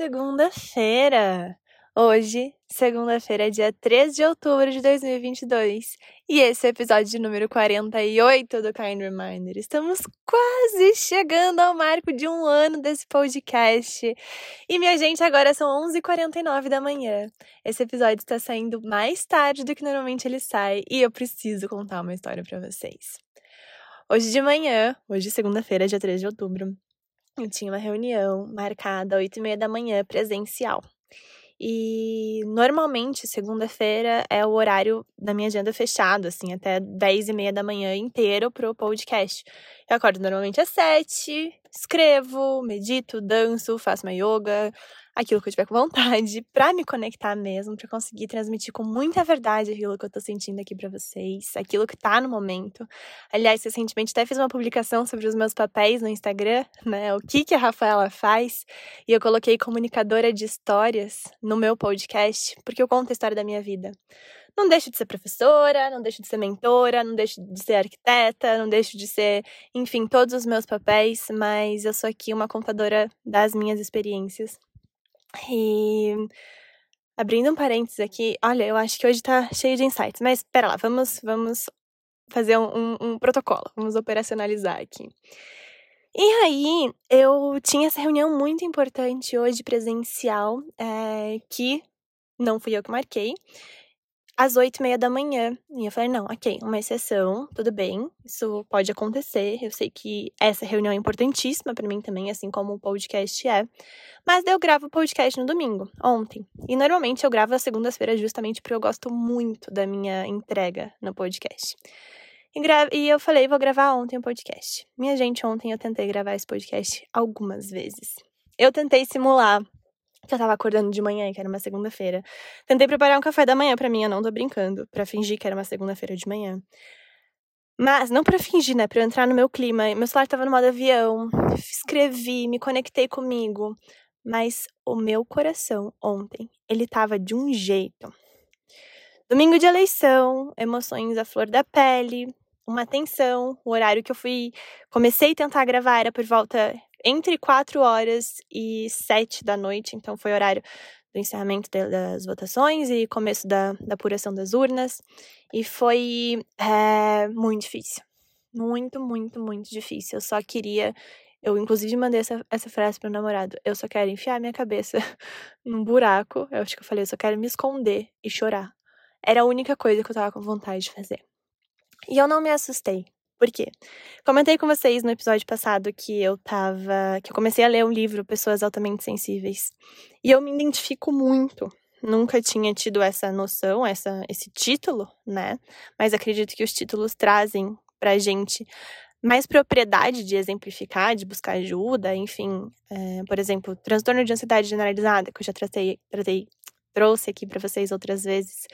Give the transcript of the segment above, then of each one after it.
segunda-feira! Hoje, segunda-feira, dia 13 de outubro de 2022. E esse é o episódio de número 48 do Kind Reminder. Estamos quase chegando ao marco de um ano desse podcast. E, minha gente, agora são 11h49 da manhã. Esse episódio está saindo mais tarde do que normalmente ele sai. E eu preciso contar uma história para vocês. Hoje de manhã, hoje segunda-feira, dia 13 de outubro, eu tinha uma reunião marcada às 8 e meia da manhã, presencial. E normalmente, segunda-feira é o horário da minha agenda fechado, assim, até 10 e meia da manhã inteiro pro podcast. Eu acordo normalmente às 7, escrevo, medito, danço, faço uma yoga, aquilo que eu tiver com vontade, para me conectar mesmo, para conseguir transmitir com muita verdade aquilo que eu tô sentindo aqui para vocês, aquilo que tá no momento. Aliás, recentemente até fiz uma publicação sobre os meus papéis no Instagram, né? O que que a Rafaela faz, e eu coloquei comunicadora de histórias no meu podcast, porque eu conto a história da minha vida. Não deixo de ser professora, não deixo de ser mentora, não deixo de ser arquiteta, não deixo de ser, enfim, todos os meus papéis, mas eu sou aqui uma contadora das minhas experiências e abrindo um parênteses aqui, olha, eu acho que hoje tá cheio de insights, mas espera lá, vamos, vamos fazer um, um, um protocolo, vamos operacionalizar aqui. E aí, eu tinha essa reunião muito importante hoje presencial, é, que não fui eu que marquei, às oito e meia da manhã. E eu falei, não, ok, uma exceção, tudo bem, isso pode acontecer. Eu sei que essa reunião é importantíssima para mim também, assim como o podcast é. Mas eu gravo o podcast no domingo, ontem. E normalmente eu gravo às segundas-feiras justamente porque eu gosto muito da minha entrega no podcast. E, gra... e eu falei, vou gravar ontem o podcast. Minha gente, ontem eu tentei gravar esse podcast algumas vezes. Eu tentei simular que eu tava acordando de manhã, que era uma segunda-feira. Tentei preparar um café da manhã para mim, eu não tô brincando, para fingir que era uma segunda-feira de manhã. Mas não para fingir, né, para eu entrar no meu clima. Meu celular tava no modo avião. Escrevi, me conectei comigo, mas o meu coração ontem, ele tava de um jeito. Domingo de eleição, emoções à flor da pele, uma tensão. O horário que eu fui, comecei a tentar gravar era por volta entre 4 horas e 7 da noite, então foi o horário do encerramento das votações e começo da, da apuração das urnas. E foi é, muito difícil. Muito, muito, muito difícil. Eu só queria. Eu, inclusive, mandei essa, essa frase pro namorado. Eu só quero enfiar minha cabeça num buraco. Eu acho que eu falei, eu só quero me esconder e chorar. Era a única coisa que eu tava com vontade de fazer. E eu não me assustei. Por quê? Comentei com vocês no episódio passado que eu tava. que eu comecei a ler um livro Pessoas Altamente Sensíveis. E eu me identifico muito. Nunca tinha tido essa noção, essa, esse título, né? Mas acredito que os títulos trazem pra gente mais propriedade de exemplificar, de buscar ajuda, enfim. É, por exemplo, transtorno de ansiedade generalizada, que eu já tratei, tratei trouxe aqui para vocês outras vezes.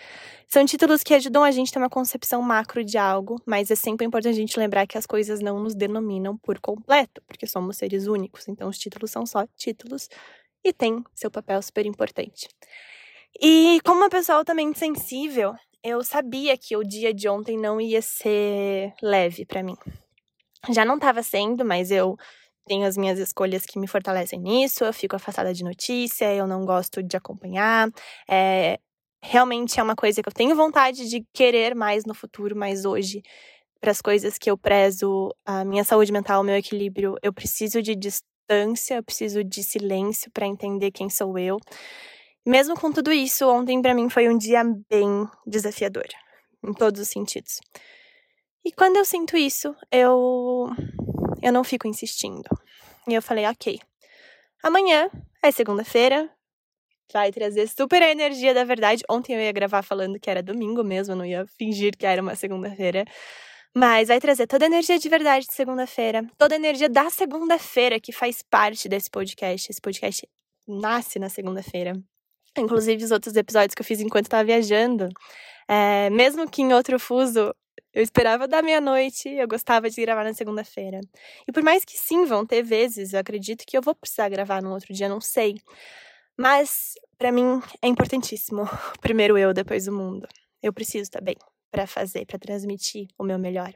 São títulos que ajudam a gente a ter uma concepção macro de algo, mas é sempre importante a gente lembrar que as coisas não nos denominam por completo, porque somos seres únicos, então os títulos são só títulos e tem seu papel super importante. E como uma pessoa altamente sensível, eu sabia que o dia de ontem não ia ser leve para mim. Já não estava sendo, mas eu tenho as minhas escolhas que me fortalecem nisso, eu fico afastada de notícia, eu não gosto de acompanhar. É, realmente é uma coisa que eu tenho vontade de querer mais no futuro, mas hoje, para as coisas que eu prezo, a minha saúde mental, o meu equilíbrio, eu preciso de distância, eu preciso de silêncio para entender quem sou eu. Mesmo com tudo isso, ontem para mim foi um dia bem desafiador, em todos os sentidos. E quando eu sinto isso, eu eu não fico insistindo. E eu falei, ok. Amanhã é segunda-feira, vai trazer super a energia da verdade. Ontem eu ia gravar falando que era domingo mesmo, eu não ia fingir que era uma segunda-feira. Mas vai trazer toda a energia de verdade de segunda-feira, toda a energia da segunda-feira que faz parte desse podcast. Esse podcast nasce na segunda-feira. Inclusive os outros episódios que eu fiz enquanto estava viajando. É, mesmo que em outro fuso, eu esperava da meia-noite, eu gostava de gravar na segunda-feira. E por mais que sim, vão ter vezes, eu acredito que eu vou precisar gravar no outro dia, não sei. Mas para mim é importantíssimo. Primeiro eu, depois o mundo. Eu preciso estar bem para fazer, para transmitir o meu melhor.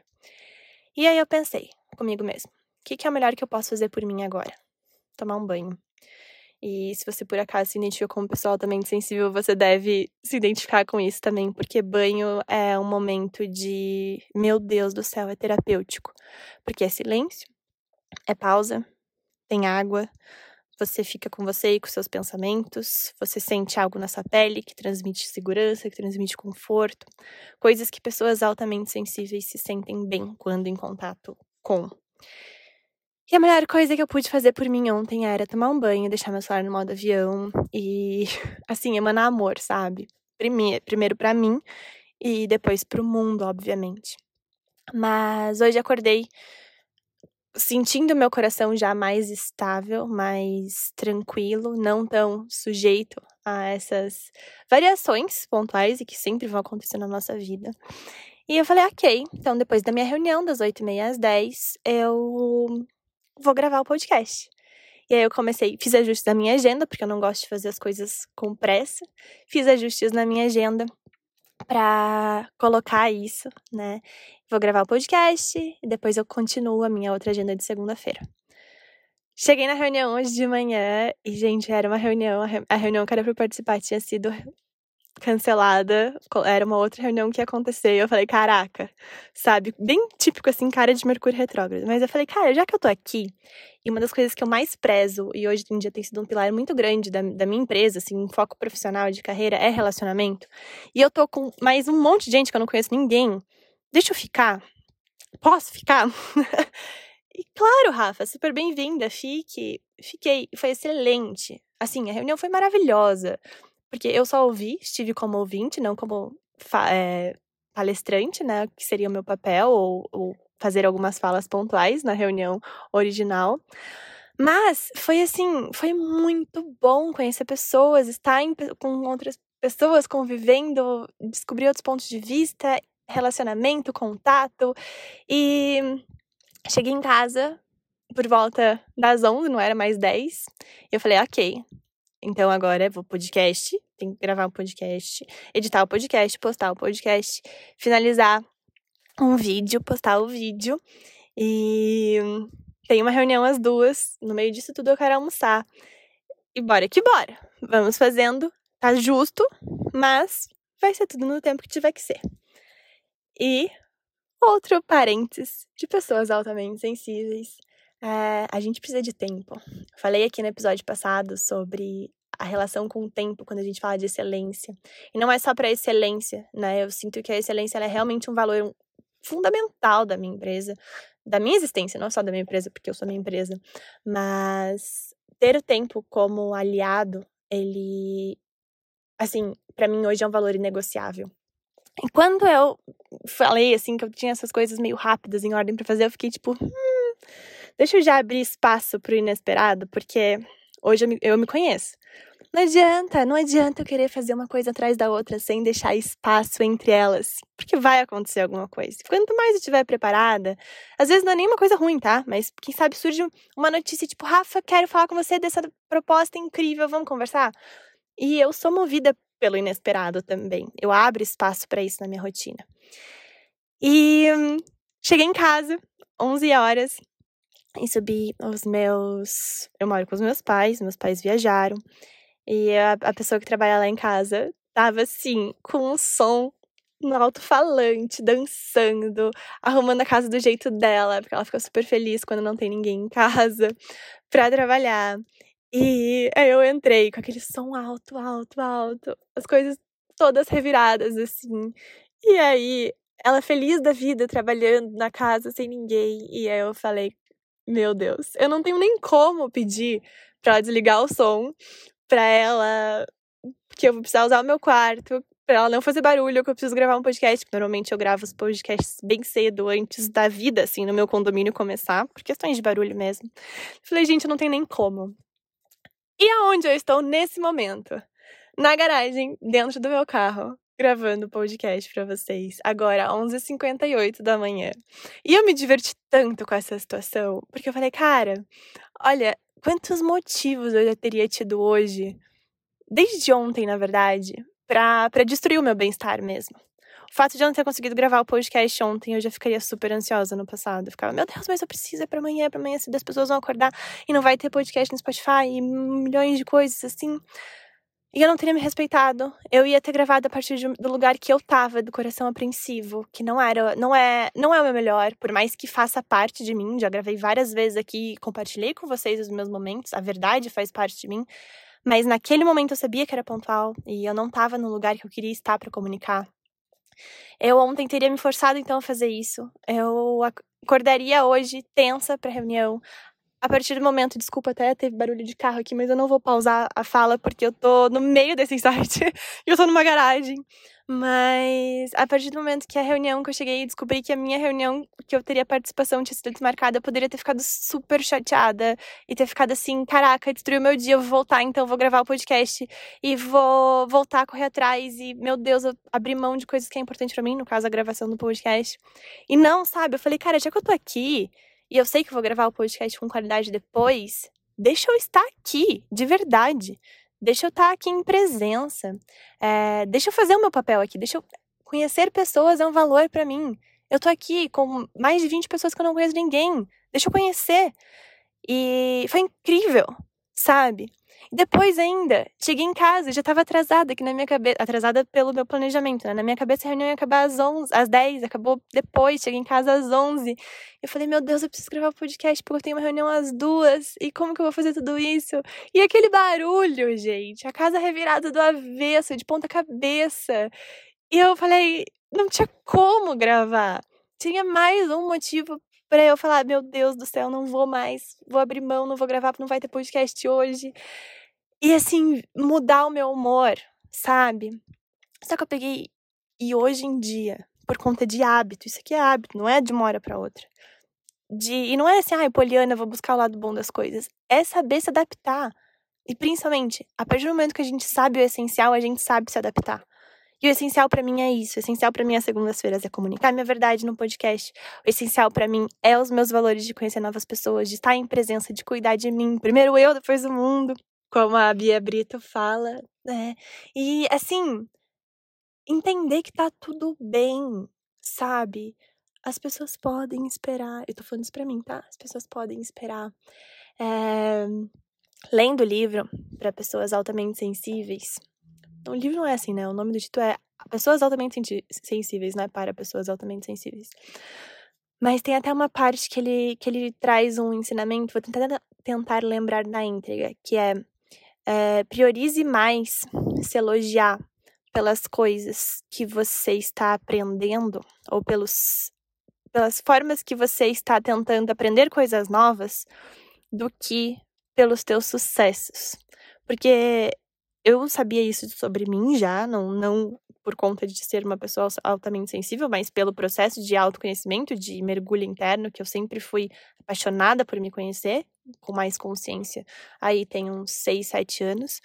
E aí eu pensei comigo mesmo: o que, que é o melhor que eu posso fazer por mim agora? Tomar um banho. E se você por acaso se identifica como pessoa altamente sensível, você deve se identificar com isso também, porque banho é um momento de, meu Deus do céu, é terapêutico. Porque é silêncio, é pausa, tem água, você fica com você e com seus pensamentos, você sente algo na sua pele que transmite segurança, que transmite conforto, coisas que pessoas altamente sensíveis se sentem bem quando em contato com. E a melhor coisa que eu pude fazer por mim ontem era tomar um banho, deixar meu celular no modo avião e, assim, emanar amor, sabe? Primeiro, primeiro para mim e depois pro mundo, obviamente. Mas hoje acordei sentindo meu coração já mais estável, mais tranquilo, não tão sujeito a essas variações pontuais e que sempre vão acontecer na nossa vida. E eu falei, ok, então depois da minha reunião, das 8h30 às 10, eu vou gravar o podcast. E aí eu comecei, fiz ajustes na minha agenda, porque eu não gosto de fazer as coisas com pressa. Fiz ajustes na minha agenda para colocar isso, né? Vou gravar o podcast e depois eu continuo a minha outra agenda de segunda-feira. Cheguei na reunião hoje de manhã e, gente, era uma reunião, a reunião que era para participar tinha sido cancelada. Era uma outra reunião que ia acontecer. E eu falei, caraca, sabe? Bem típico, assim, cara de Mercúrio retrógrado. Mas eu falei, cara, já que eu tô aqui, e uma das coisas que eu mais prezo, e hoje em dia tem sido um pilar muito grande da, da minha empresa, assim, um foco profissional de carreira, é relacionamento. E eu tô com mais um monte de gente que eu não conheço ninguém. Deixa eu ficar? Posso ficar? e claro, Rafa, super bem-vinda. Fique. Fiquei. Foi excelente. Assim, a reunião foi maravilhosa. Porque eu só ouvi, estive como ouvinte, não como é, palestrante, né? Que seria o meu papel, ou, ou fazer algumas falas pontuais na reunião original. Mas foi assim, foi muito bom conhecer pessoas, estar em, com outras pessoas, convivendo, descobrir outros pontos de vista, relacionamento, contato. E cheguei em casa por volta das 11, não era mais 10. E eu falei, ok, então agora vou podcast, tem que gravar um podcast, editar o podcast, postar o podcast, finalizar um vídeo, postar o vídeo. E tem uma reunião às duas. No meio disso tudo eu quero almoçar. E bora que bora. Vamos fazendo. Tá justo, mas vai ser tudo no tempo que tiver que ser. E outro parênteses de pessoas altamente sensíveis é, a gente precisa de tempo. Falei aqui no episódio passado sobre a relação com o tempo quando a gente fala de excelência. E não é só para excelência, né? Eu sinto que a excelência é realmente um valor fundamental da minha empresa, da minha existência, não só da minha empresa, porque eu sou minha empresa, mas ter o tempo como aliado, ele assim, para mim hoje é um valor inegociável. E quando eu falei assim que eu tinha essas coisas meio rápidas em ordem para fazer, eu fiquei tipo, hum, Deixa eu já abrir espaço pro inesperado, porque hoje eu me, eu me conheço. Não adianta, não adianta eu querer fazer uma coisa atrás da outra sem deixar espaço entre elas, porque vai acontecer alguma coisa. Quanto mais eu estiver preparada, às vezes não é nenhuma coisa ruim, tá? Mas quem sabe surge uma notícia tipo, Rafa, quero falar com você dessa proposta incrível, vamos conversar? E eu sou movida pelo inesperado também. Eu abro espaço para isso na minha rotina. E hum, cheguei em casa, 11 horas, e subi os meus. Eu moro com os meus pais, meus pais viajaram. E a, a pessoa que trabalha lá em casa tava assim, com um som no alto-falante, dançando, arrumando a casa do jeito dela, porque ela fica super feliz quando não tem ninguém em casa pra trabalhar. E aí eu entrei com aquele som alto, alto, alto, as coisas todas reviradas assim. E aí, ela feliz da vida, trabalhando na casa sem ninguém. E aí eu falei, meu Deus, eu não tenho nem como pedir para desligar o som, para ela que eu vou precisar usar o meu quarto, para ela não fazer barulho, que eu preciso gravar um podcast. Normalmente eu gravo os podcasts bem cedo, antes da vida, assim, no meu condomínio começar, por questões de barulho mesmo. Falei, gente, não tenho nem como. E aonde eu estou nesse momento? Na garagem, dentro do meu carro, gravando o podcast para vocês, agora 11h58 da manhã. E eu me diverti tanto com essa situação, porque eu falei, cara, olha, quantos motivos eu já teria tido hoje, desde ontem, na verdade, para destruir o meu bem-estar mesmo. O fato de eu não ter conseguido gravar o podcast ontem, eu já ficaria super ansiosa no passado. Eu ficava, meu Deus, mas eu preciso, é pra amanhã, é pra amanhã, se as pessoas vão acordar e não vai ter podcast no Spotify e milhões de coisas assim. E eu não teria me respeitado. Eu ia ter gravado a partir de, do lugar que eu tava, do coração apreensivo, que não era, não é, não é o meu melhor, por mais que faça parte de mim. Já gravei várias vezes aqui, compartilhei com vocês os meus momentos. A verdade faz parte de mim. Mas naquele momento eu sabia que era pontual e eu não tava no lugar que eu queria estar para comunicar. Eu ontem teria me forçado então a fazer isso. Eu acordaria hoje tensa para reunião. A partir do momento, desculpa, até teve barulho de carro aqui, mas eu não vou pausar a fala porque eu tô no meio desse insight e eu tô numa garagem. Mas a partir do momento que a reunião que eu cheguei e descobri que a minha reunião que eu teria participação tinha sido desmarcada, eu poderia ter ficado super chateada e ter ficado assim, caraca, destruiu meu dia, eu vou voltar, então vou gravar o podcast e vou voltar a correr atrás e, meu Deus, eu abri mão de coisas que é importante para mim, no caso a gravação do podcast. E não, sabe, eu falei, cara, já que eu tô aqui e eu sei que vou gravar o podcast com qualidade depois, deixa eu estar aqui, de verdade. Deixa eu estar aqui em presença. É, deixa eu fazer o meu papel aqui. Deixa eu conhecer pessoas é um valor para mim. Eu tô aqui com mais de 20 pessoas que eu não conheço ninguém. Deixa eu conhecer. E foi incrível, sabe? Depois ainda, cheguei em casa, já estava atrasada aqui na minha cabeça, atrasada pelo meu planejamento, né? Na minha cabeça a reunião ia acabar às 11, às 10, acabou depois, cheguei em casa às 11. Eu falei, meu Deus, eu preciso gravar o podcast porque eu tenho uma reunião às duas. E como que eu vou fazer tudo isso? E aquele barulho, gente, a casa revirada do avesso, de ponta cabeça. E eu falei, não tinha como gravar. Tinha mais um motivo para eu falar, meu Deus do céu, não vou mais, vou abrir mão, não vou gravar, não vai ter podcast hoje. E assim, mudar o meu humor, sabe? Só que eu peguei. E hoje em dia, por conta de hábito, isso aqui é hábito, não é de uma hora para outra. De, e não é assim, ai, ah, Poliana, vou buscar o lado bom das coisas. É saber se adaptar. E principalmente, a partir do momento que a gente sabe o essencial, a gente sabe se adaptar. E o essencial para mim é isso. O essencial para mim às segundas-feiras é comunicar minha verdade no podcast. O essencial para mim é os meus valores de conhecer novas pessoas, de estar em presença, de cuidar de mim. Primeiro eu, depois o mundo como a Bia Brito fala, né? E assim, entender que tá tudo bem, sabe? As pessoas podem esperar. Eu tô falando isso pra mim, tá? As pessoas podem esperar. É, lendo o livro para pessoas altamente sensíveis. O livro não é assim, né? O nome do título é Pessoas Altamente Sensíveis, não é para pessoas altamente sensíveis. Mas tem até uma parte que ele, que ele traz um ensinamento, vou tentar, tentar lembrar na íntegra, que é é, priorize mais se elogiar pelas coisas que você está aprendendo ou pelos, pelas formas que você está tentando aprender coisas novas do que pelos teus sucessos. Porque eu sabia isso sobre mim já, não, não por conta de ser uma pessoa altamente sensível, mas pelo processo de autoconhecimento, de mergulho interno, que eu sempre fui apaixonada por me conhecer, com mais consciência. Aí tem uns 6, 7 anos.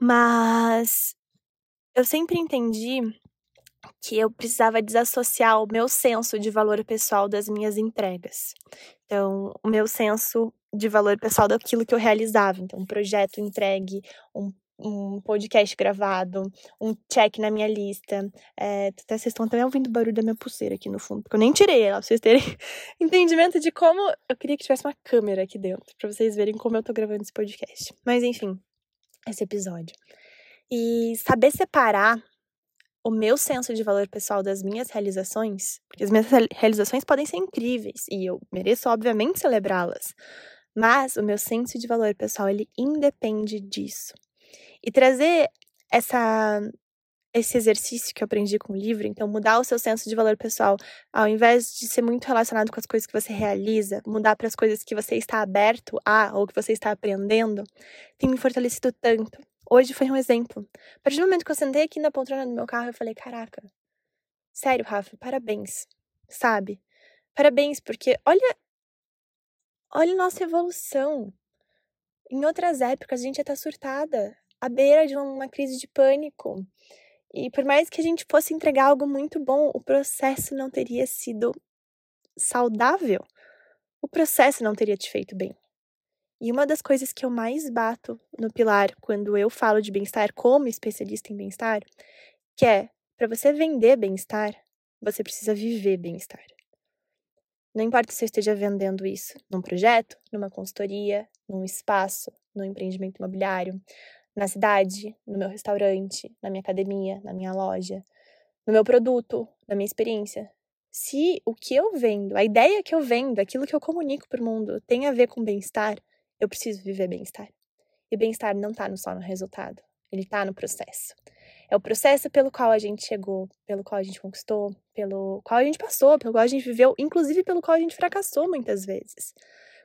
Mas eu sempre entendi que eu precisava desassociar o meu senso de valor pessoal das minhas entregas. Então, o meu senso de valor pessoal daquilo que eu realizava. Então, um projeto entregue, um um podcast gravado, um check na minha lista. É, vocês estão também ouvindo o barulho da minha pulseira aqui no fundo, porque eu nem tirei ela, pra vocês terem entendimento de como. Eu queria que tivesse uma câmera aqui dentro, pra vocês verem como eu tô gravando esse podcast. Mas enfim, esse episódio. E saber separar o meu senso de valor pessoal das minhas realizações, porque as minhas realizações podem ser incríveis e eu mereço, obviamente, celebrá-las. Mas o meu senso de valor pessoal, ele independe disso. E trazer essa esse exercício que eu aprendi com o livro, então mudar o seu senso de valor pessoal, ao invés de ser muito relacionado com as coisas que você realiza, mudar para as coisas que você está aberto a ou que você está aprendendo, tem me fortalecido tanto. Hoje foi um exemplo. A partir do momento que eu sentei aqui na poltrona do meu carro, eu falei: caraca, sério, Rafa, parabéns, sabe? Parabéns, porque olha, olha nossa evolução. Em outras épocas a gente ia estar tá surtada, à beira de uma crise de pânico. E por mais que a gente fosse entregar algo muito bom, o processo não teria sido saudável. O processo não teria te feito bem. E uma das coisas que eu mais bato no pilar quando eu falo de bem-estar como especialista em bem-estar, que é para você vender bem-estar, você precisa viver bem-estar. Não importa se eu esteja vendendo isso num projeto, numa consultoria, num espaço, num empreendimento imobiliário, na cidade, no meu restaurante, na minha academia, na minha loja, no meu produto, na minha experiência. Se o que eu vendo, a ideia que eu vendo, aquilo que eu comunico para o mundo tem a ver com bem-estar, eu preciso viver bem-estar. E bem-estar não está só no resultado, ele está no processo. É o processo pelo qual a gente chegou, pelo qual a gente conquistou, pelo qual a gente passou, pelo qual a gente viveu, inclusive pelo qual a gente fracassou muitas vezes.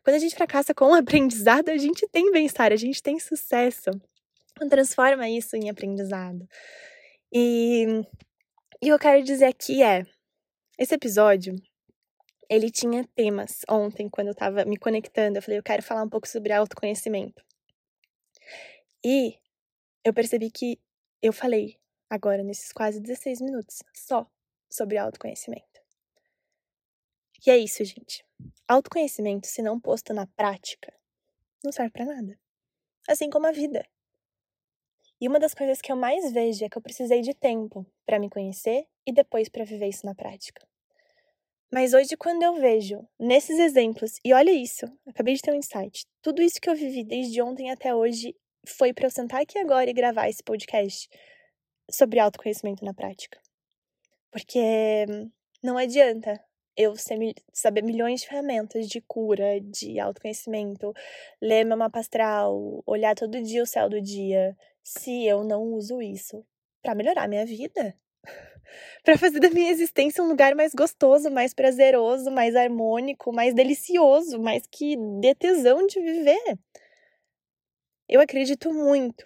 Quando a gente fracassa com o aprendizado, a gente tem bem-estar, a gente tem sucesso. Transforma isso em aprendizado. E, e eu quero dizer aqui é, esse episódio, ele tinha temas ontem, quando eu tava me conectando, eu falei, eu quero falar um pouco sobre autoconhecimento. E eu percebi que eu falei agora nesses quase 16 minutos só sobre autoconhecimento. E é isso, gente. Autoconhecimento, se não posto na prática, não serve para nada. Assim como a vida. E uma das coisas que eu mais vejo é que eu precisei de tempo para me conhecer e depois para viver isso na prática. Mas hoje, quando eu vejo nesses exemplos, e olha isso, acabei de ter um insight, tudo isso que eu vivi desde ontem até hoje foi para eu sentar aqui agora e gravar esse podcast sobre autoconhecimento na prática. Porque não adianta eu saber milhões de ferramentas de cura, de autoconhecimento, ler meu mapa astral, olhar todo dia o céu do dia, se eu não uso isso para melhorar minha vida. para fazer da minha existência um lugar mais gostoso, mais prazeroso, mais harmônico, mais delicioso, mais que dê tesão de viver. Eu acredito muito,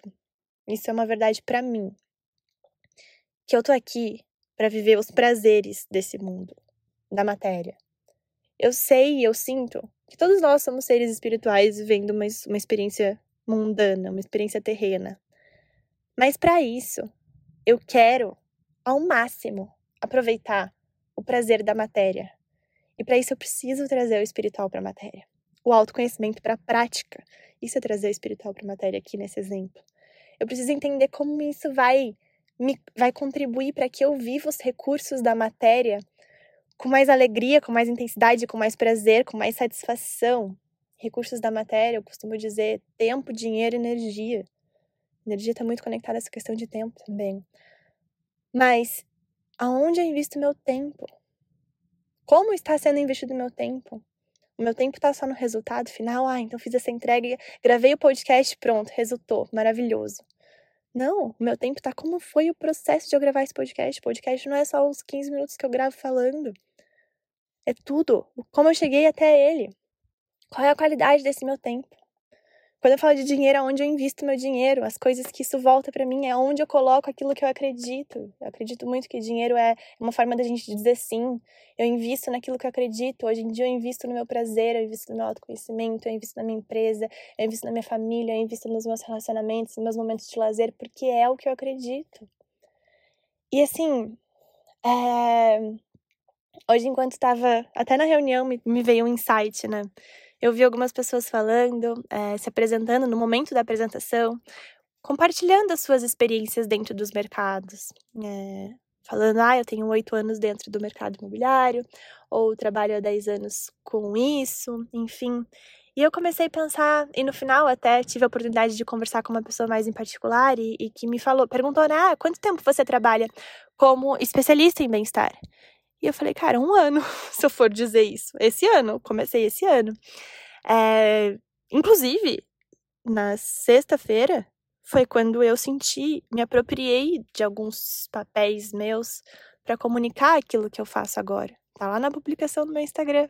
isso é uma verdade para mim, que eu tô aqui para viver os prazeres desse mundo, da matéria. Eu sei e eu sinto que todos nós somos seres espirituais vivendo uma, uma experiência mundana, uma experiência terrena. Mas para isso, eu quero, ao máximo, aproveitar o prazer da matéria. E para isso eu preciso trazer o espiritual para a matéria, o autoconhecimento para a prática. Isso é trazer o espiritual para a matéria aqui nesse exemplo. Eu preciso entender como isso vai me vai contribuir para que eu viva os recursos da matéria com mais alegria, com mais intensidade, com mais prazer, com mais satisfação. Recursos da matéria, eu costumo dizer tempo, dinheiro, energia. Energia está muito conectada a essa questão de tempo também. Mas aonde eu invisto meu tempo? Como está sendo investido meu tempo? O meu tempo está só no resultado final. Ah, então fiz essa entrega, gravei o podcast, pronto, resultou, maravilhoso. Não, o meu tempo tá como foi o processo de eu gravar esse podcast. Podcast não é só os 15 minutos que eu gravo falando. É tudo. Como eu cheguei até ele. Qual é a qualidade desse meu tempo? Quando eu falo de dinheiro, aonde eu invisto meu dinheiro, as coisas que isso volta para mim, é onde eu coloco aquilo que eu acredito. Eu acredito muito que dinheiro é uma forma da gente dizer sim. Eu invisto naquilo que eu acredito. Hoje em dia eu invisto no meu prazer, eu invisto no meu autoconhecimento, eu invisto na minha empresa, eu invisto na minha família, eu invisto nos meus relacionamentos, nos meus momentos de lazer, porque é o que eu acredito. E assim, é... hoje enquanto estava até na reunião me, me veio um insight, né? Eu vi algumas pessoas falando, é, se apresentando no momento da apresentação, compartilhando as suas experiências dentro dos mercados. É, falando, ah, eu tenho oito anos dentro do mercado imobiliário, ou trabalho há dez anos com isso, enfim. E eu comecei a pensar, e no final até tive a oportunidade de conversar com uma pessoa mais em particular e, e que me falou, perguntou, né, ah, quanto tempo você trabalha como especialista em bem-estar? Eu falei, cara, um ano, se eu for dizer isso. Esse ano, comecei esse ano. É, inclusive, na sexta-feira, foi quando eu senti, me apropriei de alguns papéis meus para comunicar aquilo que eu faço agora. Tá lá na publicação do meu Instagram.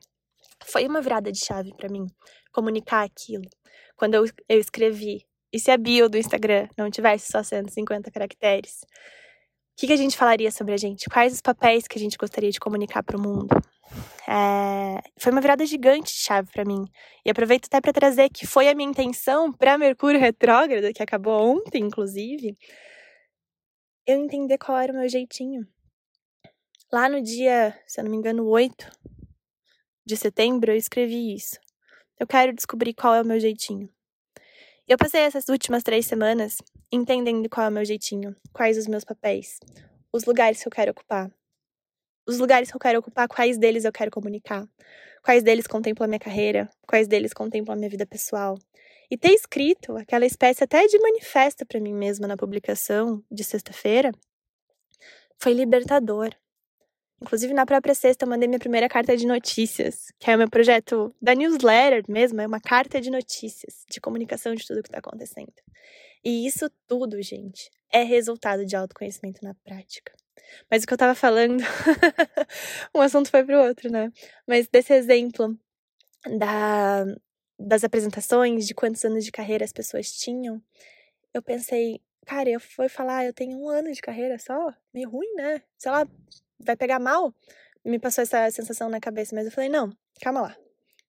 Foi uma virada de chave para mim, comunicar aquilo. Quando eu, eu escrevi, e se a bio do Instagram não tivesse só 150 caracteres, o que, que a gente falaria sobre a gente? Quais os papéis que a gente gostaria de comunicar para o mundo? É, foi uma virada gigante de chave para mim. E aproveito até para trazer que foi a minha intenção para Mercúrio retrógrado, que acabou ontem, inclusive, eu entender qual era o meu jeitinho. Lá no dia, se eu não me engano, 8 de setembro, eu escrevi isso. Eu quero descobrir qual é o meu jeitinho. Eu passei essas últimas três semanas entendendo qual é o meu jeitinho, quais os meus papéis, os lugares que eu quero ocupar. Os lugares que eu quero ocupar, quais deles eu quero comunicar. Quais deles contemplam a minha carreira, quais deles contemplam a minha vida pessoal. E ter escrito aquela espécie até de manifesto para mim mesma na publicação de sexta-feira foi libertador. Inclusive, na própria sexta, eu mandei minha primeira carta de notícias, que é o meu projeto da newsletter mesmo, é uma carta de notícias, de comunicação de tudo que está acontecendo. E isso tudo, gente, é resultado de autoconhecimento na prática. Mas o que eu tava falando, um assunto foi pro outro, né? Mas desse exemplo da, das apresentações, de quantos anos de carreira as pessoas tinham, eu pensei, cara, eu fui falar, eu tenho um ano de carreira só, meio ruim, né? Sei lá, vai pegar mal? Me passou essa sensação na cabeça, mas eu falei, não, calma lá.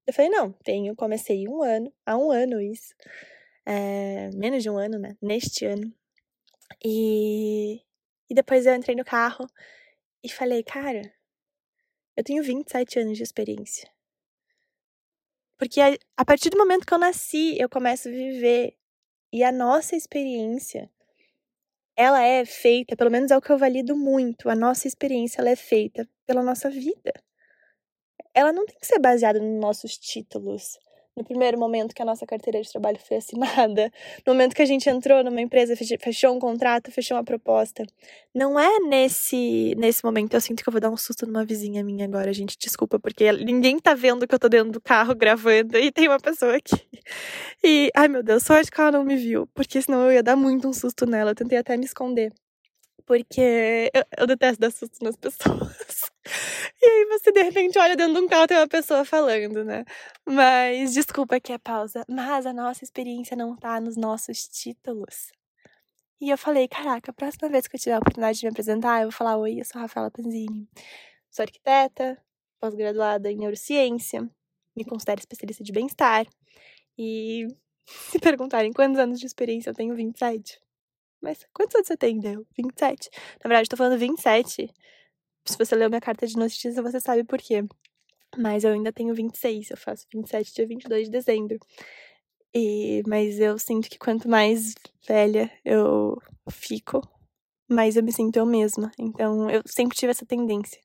Eu falei, não, tenho, comecei um ano, há um ano isso. É, menos de um ano, né? Neste ano. E, e depois eu entrei no carro e falei, cara, eu tenho 27 anos de experiência. Porque a, a partir do momento que eu nasci, eu começo a viver. E a nossa experiência ela é feita, pelo menos é o que eu valido muito, a nossa experiência ela é feita pela nossa vida. Ela não tem que ser baseada nos nossos títulos, no primeiro momento que a nossa carteira de trabalho foi assinada, no momento que a gente entrou numa empresa, fechou um contrato, fechou uma proposta. Não é nesse nesse momento, eu sinto que eu vou dar um susto numa vizinha minha agora, gente, desculpa, porque ninguém tá vendo que eu tô dentro do carro gravando e tem uma pessoa aqui. E, ai meu Deus, sorte que ela não me viu, porque senão eu ia dar muito um susto nela, eu tentei até me esconder. Porque eu, eu detesto dar susto nas pessoas. E aí você de repente olha dentro de um carro tem uma pessoa falando, né? Mas desculpa aqui a pausa, mas a nossa experiência não tá nos nossos títulos. E eu falei, caraca, a próxima vez que eu tiver a oportunidade de me apresentar, eu vou falar, oi, eu sou a Rafaela Panzini. Sou arquiteta, pós-graduada em neurociência, me considero especialista de bem-estar. E se perguntarem quantos anos de experiência eu tenho, 27. Mas quantos anos você tem, Deu? 27. Na verdade, eu tô falando 27 se você leu minha carta de notícias, você sabe por quê. Mas eu ainda tenho 26, eu faço 27 dia 22 de dezembro. E, mas eu sinto que quanto mais velha eu fico, mais eu me sinto eu mesma. Então, eu sempre tive essa tendência.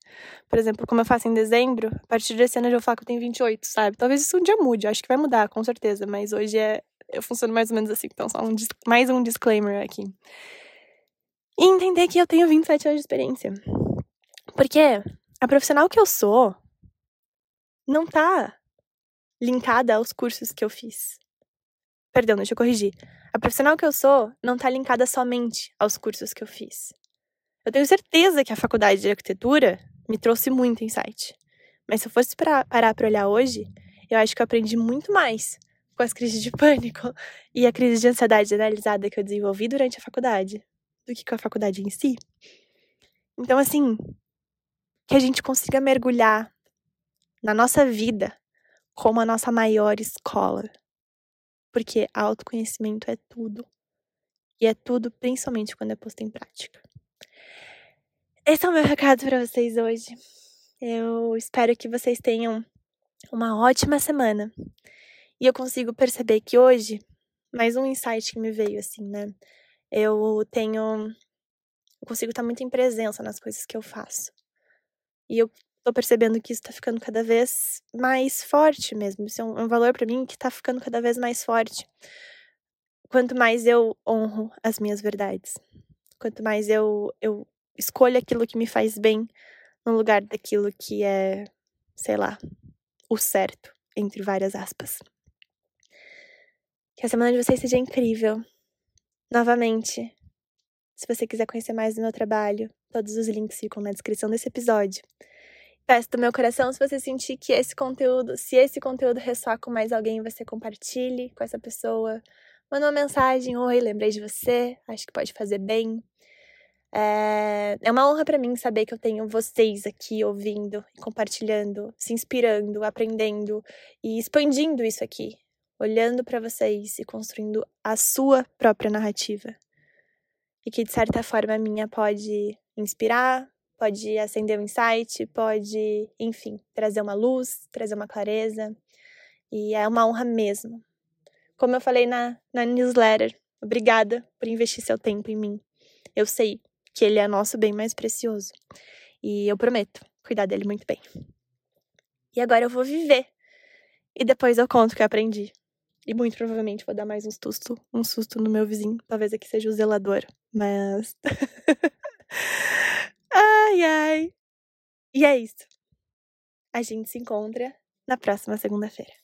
Por exemplo, como eu faço em dezembro, a partir desse ano eu já vou falar que eu tenho 28, sabe? Talvez isso um dia mude, acho que vai mudar, com certeza. Mas hoje é. Eu funciono mais ou menos assim. Então, só um, mais um disclaimer aqui. E entender que eu tenho 27 anos de experiência. Porque a profissional que eu sou não tá linkada aos cursos que eu fiz. Perdão, deixa eu corrigir. A profissional que eu sou não tá linkada somente aos cursos que eu fiz. Eu tenho certeza que a faculdade de arquitetura me trouxe muito insight. Mas se eu fosse pra, parar para olhar hoje, eu acho que eu aprendi muito mais com as crises de pânico e a crise de ansiedade generalizada que eu desenvolvi durante a faculdade do que com a faculdade em si. Então, assim, que a gente consiga mergulhar na nossa vida como a nossa maior escola. Porque autoconhecimento é tudo. E é tudo principalmente quando é posto em prática. Esse é o meu recado para vocês hoje. Eu espero que vocês tenham uma ótima semana. E eu consigo perceber que hoje, mais um insight que me veio assim, né? Eu tenho. Eu consigo estar muito em presença nas coisas que eu faço. E eu tô percebendo que isso tá ficando cada vez mais forte mesmo. Isso é um, é um valor para mim que tá ficando cada vez mais forte. Quanto mais eu honro as minhas verdades. Quanto mais eu, eu escolho aquilo que me faz bem no lugar daquilo que é, sei lá, o certo, entre várias aspas. Que a semana de vocês seja incrível. Novamente, se você quiser conhecer mais do meu trabalho, Todos os links ficam na descrição desse episódio. Peço do meu coração, se você sentir que esse conteúdo, se esse conteúdo ressoar com mais alguém, você compartilhe com essa pessoa. Manda uma mensagem, oi, lembrei de você, acho que pode fazer bem. É, é uma honra para mim saber que eu tenho vocês aqui ouvindo, compartilhando, se inspirando, aprendendo e expandindo isso aqui, olhando para vocês e construindo a sua própria narrativa. E que de certa forma a minha pode inspirar, pode acender um insight, pode, enfim, trazer uma luz, trazer uma clareza. E é uma honra mesmo. Como eu falei na, na newsletter, obrigada por investir seu tempo em mim. Eu sei que ele é nosso bem mais precioso. E eu prometo cuidar dele muito bem. E agora eu vou viver. E depois eu conto o que eu aprendi. E muito provavelmente vou dar mais um susto, um susto no meu vizinho. Talvez aqui seja o zelador, mas. ai, ai. E é isso. A gente se encontra na próxima segunda-feira.